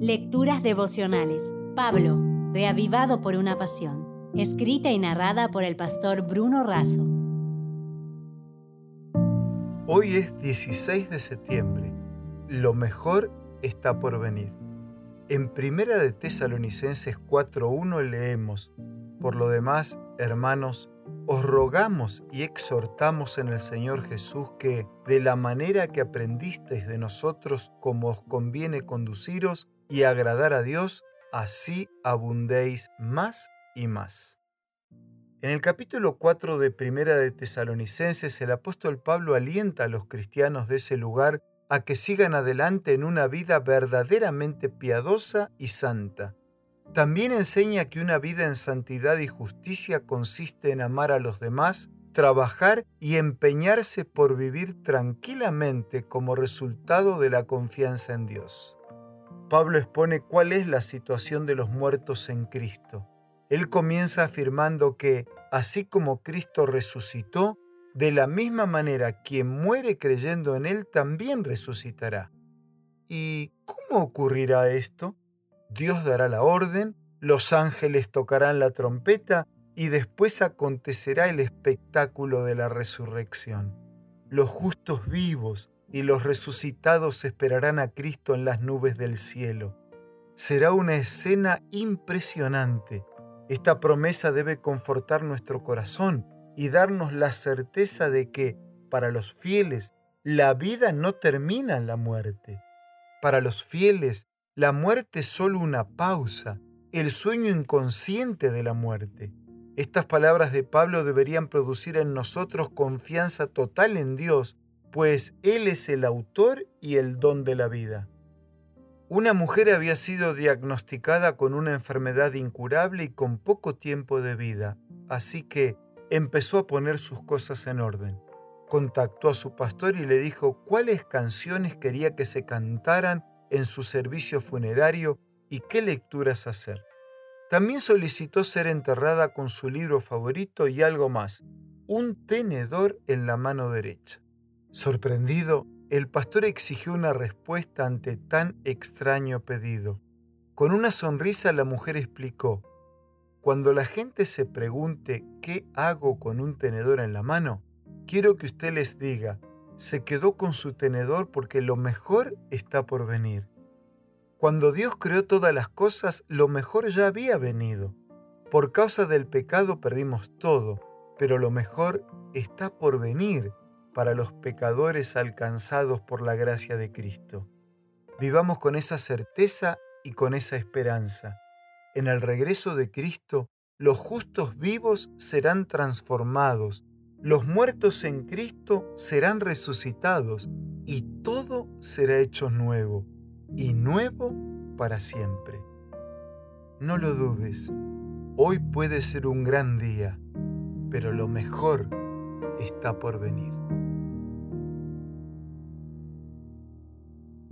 Lecturas devocionales. Pablo, reavivado por una pasión. Escrita y narrada por el pastor Bruno Razo. Hoy es 16 de septiembre. Lo mejor está por venir. En Primera de Tesalonicenses 4.1 leemos, Por lo demás, hermanos, os rogamos y exhortamos en el Señor Jesús que, de la manera que aprendisteis de nosotros como os conviene conduciros y agradar a Dios, así abundéis más y más. En el capítulo 4 de Primera de Tesalonicenses, el apóstol Pablo alienta a los cristianos de ese lugar a que sigan adelante en una vida verdaderamente piadosa y santa. También enseña que una vida en santidad y justicia consiste en amar a los demás, trabajar y empeñarse por vivir tranquilamente como resultado de la confianza en Dios. Pablo expone cuál es la situación de los muertos en Cristo. Él comienza afirmando que, así como Cristo resucitó, de la misma manera quien muere creyendo en Él también resucitará. ¿Y cómo ocurrirá esto? Dios dará la orden, los ángeles tocarán la trompeta y después acontecerá el espectáculo de la resurrección. Los justos vivos y los resucitados esperarán a Cristo en las nubes del cielo. Será una escena impresionante. Esta promesa debe confortar nuestro corazón y darnos la certeza de que, para los fieles, la vida no termina en la muerte. Para los fieles, la muerte es solo una pausa, el sueño inconsciente de la muerte. Estas palabras de Pablo deberían producir en nosotros confianza total en Dios, pues Él es el autor y el don de la vida. Una mujer había sido diagnosticada con una enfermedad incurable y con poco tiempo de vida, así que empezó a poner sus cosas en orden. Contactó a su pastor y le dijo cuáles canciones quería que se cantaran en su servicio funerario y qué lecturas hacer. También solicitó ser enterrada con su libro favorito y algo más, un tenedor en la mano derecha. Sorprendido, el pastor exigió una respuesta ante tan extraño pedido. Con una sonrisa la mujer explicó, cuando la gente se pregunte qué hago con un tenedor en la mano, quiero que usted les diga, se quedó con su tenedor porque lo mejor está por venir. Cuando Dios creó todas las cosas, lo mejor ya había venido. Por causa del pecado perdimos todo, pero lo mejor está por venir para los pecadores alcanzados por la gracia de Cristo. Vivamos con esa certeza y con esa esperanza. En el regreso de Cristo, los justos vivos serán transformados los muertos en Cristo serán resucitados y todo será hecho nuevo, y nuevo para siempre. No lo dudes, hoy puede ser un gran día, pero lo mejor está por venir.